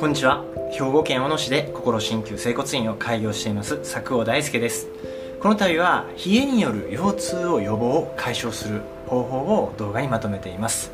こんにちは。兵庫県小野市で心鍼灸整骨院を開業しています佐久尾大輔です。この度は冷えによる腰痛を予防解消する方法を動画にまとめています。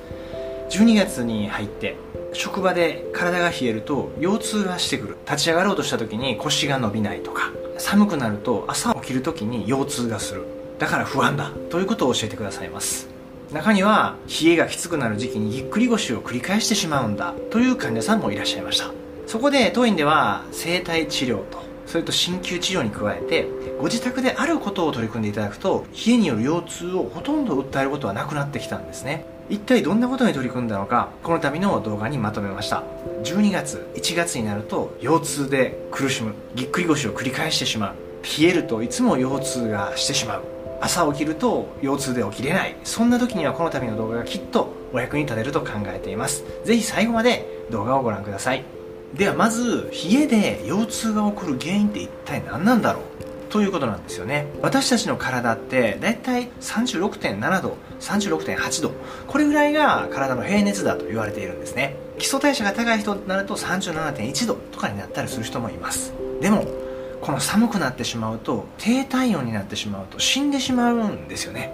12月に入って職場で体が冷えると腰痛がしてくる。立ち上がろうとした時に腰が伸びないとか寒くなると朝起きる時に腰痛がする。だから不安だ。ということを教えてくださいます。中には冷えがきつくなる時期にぎっくり腰を繰り返してしまうんだという患者さんもいらっしゃいました。そこで当院では整体治療とそれと鍼灸治療に加えてご自宅であることを取り組んでいただくと冷えによる腰痛をほとんど訴えることはなくなってきたんですね。一体どんなことに取り組んだのかこの度の動画にまとめました。12月1月になると腰痛で苦しむぎっくり腰を繰り返してしまう。冷えるといつも腰痛がしてしまう。朝起きると腰痛で起きれない。そんな時にはこの度の動画がきっとお役に立てると考えています。ぜひ最後まで動画をご覧ください。ではまず冷えで腰痛が起こる原因って一体何なんだろう？ということなんですよね。私たちの体ってだいたい36.7度36.8度。これぐらいが体の平熱だと言われているんですね。基礎代謝が高い人になると37.1度とかになったりする人もいます。でもこの寒くなってしまうと低体温になってしまうと死んでしまうんですよね。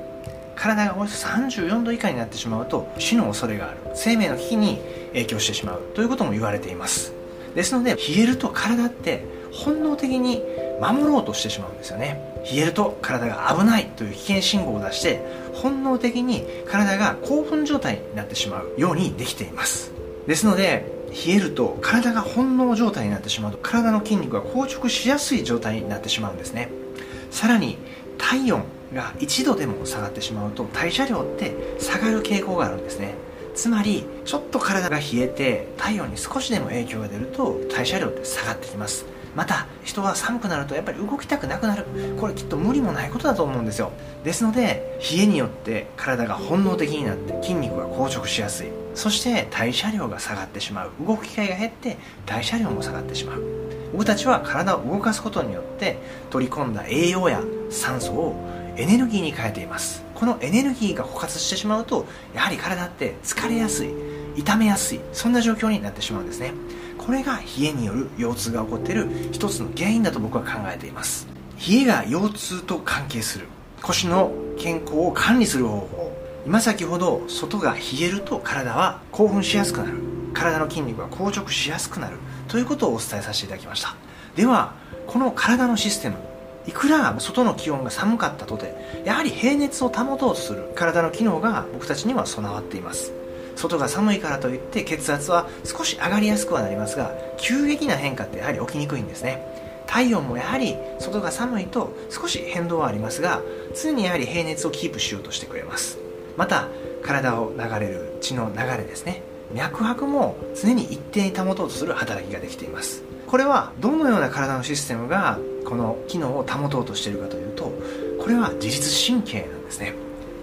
体がおよそ34度以下になってしまうと死の恐れがある。生命の危機に影響してしまう。ということも言われています。ですので冷えると体って本能的に守ろうとしてしまうんですよね。冷えると体が危ない。という危険信号を出して本能的に体が興奮状態になってしまうようにできています。ですので冷えると体が本能状態になってしまうと体の筋肉が硬直しやすい状態になってしまうんですね。さらに体温が1度でも下がってしまうと代謝量って下がる傾向があるんですね。つまりちょっと体が冷えて体温に少しでも影響が出ると代謝量って下がってきます。また人は寒くなるとやっぱり動きたくなくなる。これきっと無理もないことだと思うんですよ。ですので冷えによって体が本能的になって筋肉が硬直しやすい。そして代謝量が下がってしまう。動く機会が減って代謝量も下がってしまう。僕たちは体を動かすことによって取り込んだ栄養や酸素をエネルギーに変えています。このエネルギーが枯渇してしまうとやはり体って疲れやすい痛めやすいそんな状況になってしまうんですね。これが冷えによる腰痛が起こっている一つの原因だと僕は考えています。冷えが腰痛と関係する。腰の健康を管理する方法。今先ほど外が冷えると体は興奮しやすくなる。体の筋肉が硬直しやすくなる。ということをお伝えさせていただきました。ではこの体のシステムいくら外の気温が寒かったとてやはり平熱を保とうとする。体の機能が僕たちには備わっています。外が寒いからといって血圧は少し上がりやすくはなりますが急激な変化ってやはり起きにくいんですね。体温もやはり外が寒いと少し変動はありますが常にやはり平熱をキープしようとしてくれます。また体を流れる血の流れですね。脈拍も常に一定に保とうとする働きができています。これはどのような体のシステムがこの機能を保とうとしているかというとこれは自律神経なんですね。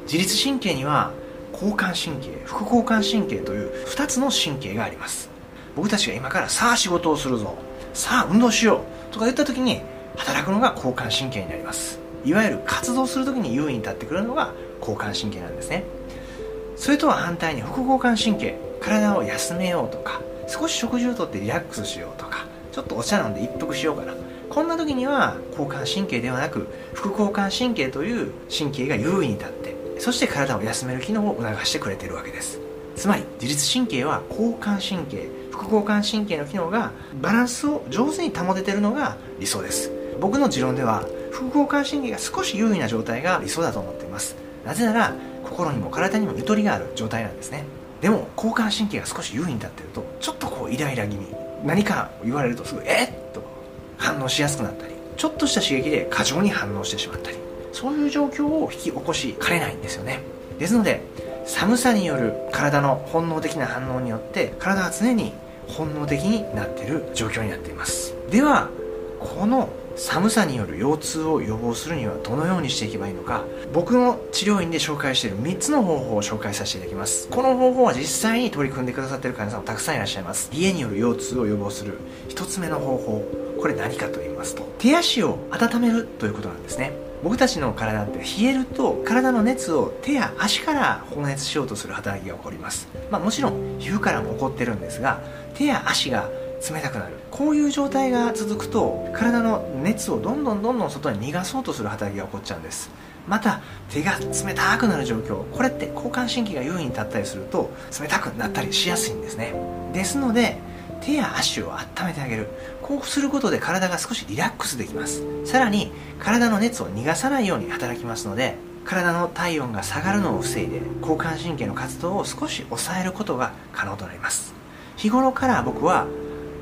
自律神経には交感神経副交感神経という2つの神経があります。僕たちが今からさあ仕事をするぞさあ運動しようとか言った時に働くのが交感神経になります。いわゆる活動する時に優位に立ってくるのが交感神経なんですね。それとは反対に副交感神経体を休めようとか少し食事をとってリラックスしようとかちょっとお茶飲んで一服しようかな。こんな時には交感神経ではなく副交感神経という神経が優位に立ってそして体を休める機能を促してくれてるわけです。つまり自律神経は交感神経副交感神経の機能がバランスを上手に保ててるのが理想です。僕の持論では副交感神経が少し優位な状態が理想だと思っています。なぜなら心にも体にもゆとりがある状態なんですね。でも交感神経が少し優位に立ってるとちょっとこうイライラ気味何か言われるとすぐえっ？と反応しやすくなったりちょっとした刺激で過剰に反応してしまったりそういう状況を引き起こしかねないんですよね。ですので寒さによる体の本能的な反応によって体は常に本能的になっている状況になっています。ではこの寒さによる腰痛を予防するにはどのようにしていけばいいのか僕の治療院で紹介している3つの方法を紹介させていただきます。この方法は実際に取り組んでくださっている患者さんもたくさんいらっしゃいます。家による腰痛を予防する1つ目の方法これ何かと言いますと手足を温めるということなんですね。僕たちの体って冷えると体の熱を手や足から放熱しようとする働きが起こります、まあ、もちろん皮膚からも起こってるんですが手や足が冷たくなる。こういう状態が続くと体の熱をどんどんどんどん外に逃がそうとする働きが起こっちゃうんです。また手が冷たくなる状況。これって交感神経が優位に立ったりすると冷たくなったりしやすいんですね。ですので手や足を温めてあげる。こうすることで体が少しリラックスできます。さらに体の熱を逃がさないように働きますので体の体温が下がるのを防いで交感神経の活動を少し抑えることが可能となります。日頃から僕は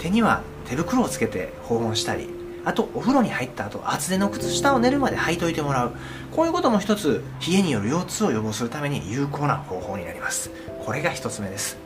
手には手袋をつけて訪問したりあとお風呂に入った後厚手の靴下を寝るまで履いといてもらう。こういうことも一つ冷えによる腰痛を予防するために有効な方法になります。これが一つ目です。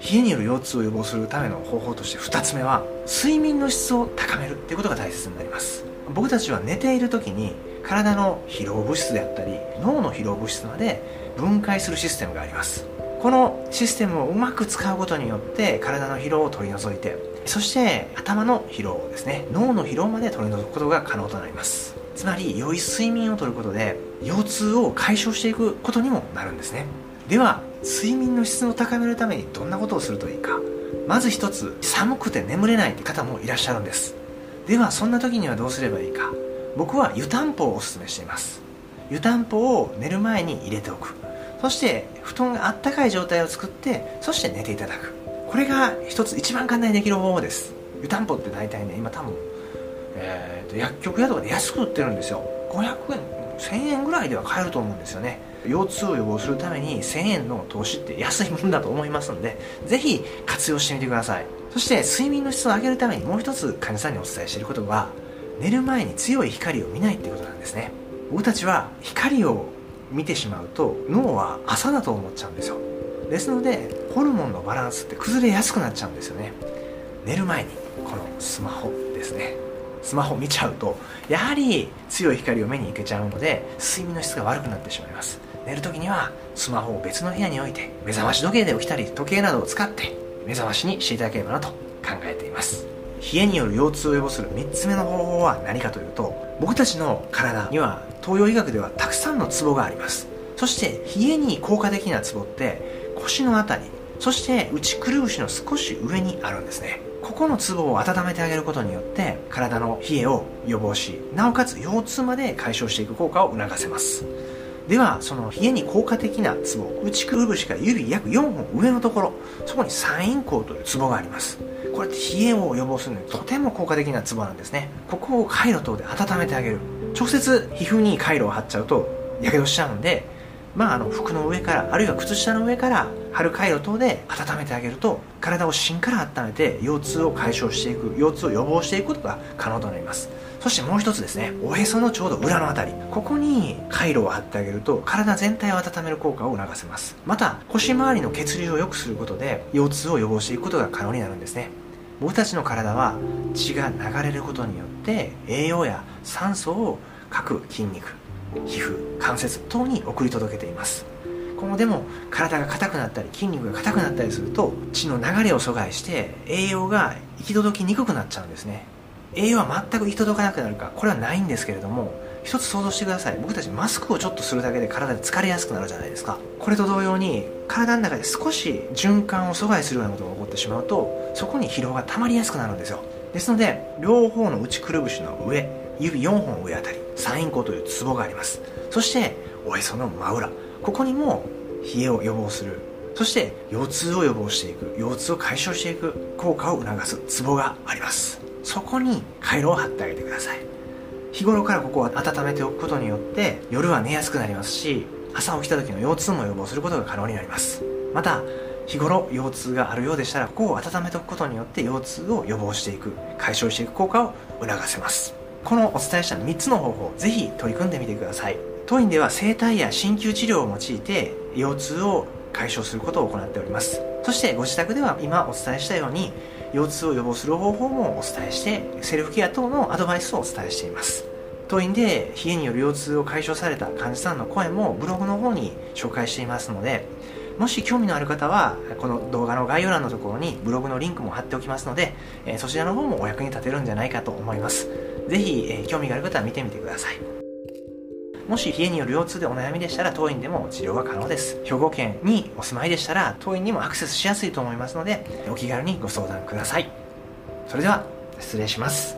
冷えによる腰痛を予防するための方法として2つ目は睡眠の質を高めるっていうことが大切になります。僕たちは寝ている時に体の疲労物質であったり脳の疲労物質まで分解するシステムがあります。このシステムをうまく使うことによって体の疲労を取り除いてそして頭の疲労ですね。脳の疲労まで取り除くことが可能となります。つまり良い睡眠をとることで腰痛を解消していくことにもなるんですね。では睡眠の質を高めるためにどんなことをするといいか。まず一つ寒くて眠れないって方もいらっしゃるんです。ではそんな時にはどうすればいいか。僕は湯たんぽをおすすめしています。湯たんぽを寝る前に入れておく。そして布団があったかい状態を作ってそして寝ていただく。これが一つ一番簡単にできる方法です。湯たんぽって大体ね今多分、えーと、薬局屋とかで安く売ってるんですよ。500円1000円ぐらいでは買えると思うんですよね。腰痛を予防するために1000円の投資って安いもんだと思いますのでぜひ活用してみてください。そして睡眠の質を上げるためにもう一つ患者さんにお伝えしていることは寝る前に強い光を見ないっていうことなんですね。僕たちは光を見てしまうと脳は朝だと思っちゃうんですよ。ですのでホルモンのバランスって崩れやすくなっちゃうんですよね。寝る前にこのスマホですね。スマホ見ちゃうとやはり強い光を目に受けちゃうので睡眠の質が悪くなってしまいます。寝る時にはスマホを別の部屋に置いて目覚まし時計で起きたり時計などを使って目覚ましにしていただければなと考えています。冷えによる腰痛を予防する3つ目の方法は何かというと僕たちの体には東洋医学ではたくさんのツボがあります。そして冷えに効果的なツボって腰の辺りそして内くるぶしの少し上にあるんですね。ここのツボを温めてあげることによって体の冷えを予防しなおかつ腰痛まで解消していく効果を促せます。ではその冷えに効果的なツボ内くるぶしから指約4本上のところそこに三陰交というツボがあります。これって冷えを予防するのにとても効果的なツボなんですね。ここを回路等で温めてあげる。直接皮膚に回路を貼っちゃうとやけどしちゃうんでまあ、あの服の上からあるいは靴下の上から貼る回路等で温めてあげると体を芯から温めて腰痛を解消していく腰痛を予防していくことが可能となります。そしてもう一つですねおへそのちょうど裏のあたり。ここに回路を貼ってあげると体全体を温める効果を促せます。また腰回りの血流を良くすることで腰痛を予防していくことが可能になるんですね。僕たちの体は血が流れることによって栄養や酸素を各筋肉皮膚関節等に送り届けています。このでも体が硬くなったり筋肉が硬くなったりすると血の流れを阻害して栄養が行き届きにくくなっちゃうんですね。栄養は全く行き届かなくなるかこれはないんですけれども一つ想像してください。僕たちマスクをちょっとするだけで体で疲れやすくなるじゃないですか。これと同様に体の中で少し循環を阻害するようなことが起こってしまうとそこに疲労が溜まりやすくなるんですよ。ですので両方の内くるぶしの上指4本上あたり三陰交というツボがあります。そしておへその真裏。ここにも冷えを予防する。そして腰痛を予防していく。腰痛を解消していく効果を促すツボがあります。そこに回路を貼ってあげてください。日頃からここを温めておくことによって夜は寝やすくなりますし朝起きた時の腰痛も予防することが可能になります。また日頃腰痛があるようでしたらここを温めておくことによって腰痛を予防していく解消していく効果を促せます。このお伝えした3つの方法ぜひ取り組んでみてください。当院では整体や鍼灸治療を用いて腰痛を解消することを行っております。そしてご自宅では今お伝えしたように腰痛を予防する方法もお伝えしてセルフケア等のアドバイスをお伝えしています。当院で冷えによる腰痛を解消された患者さんの声もブログの方に紹介していますのでもし興味のある方はこの動画の概要欄のところにブログのリンクも貼っておきますのでそちらの方もお役に立てるんじゃないかと思います。ぜひ、え、興味がある方は見てみてください。もし冷えによる腰痛でお悩みでしたら当院でも治療が可能です。兵庫県にお住まいでしたら当院にもアクセスしやすいと思いますのでお気軽にご相談ください。それでは失礼します。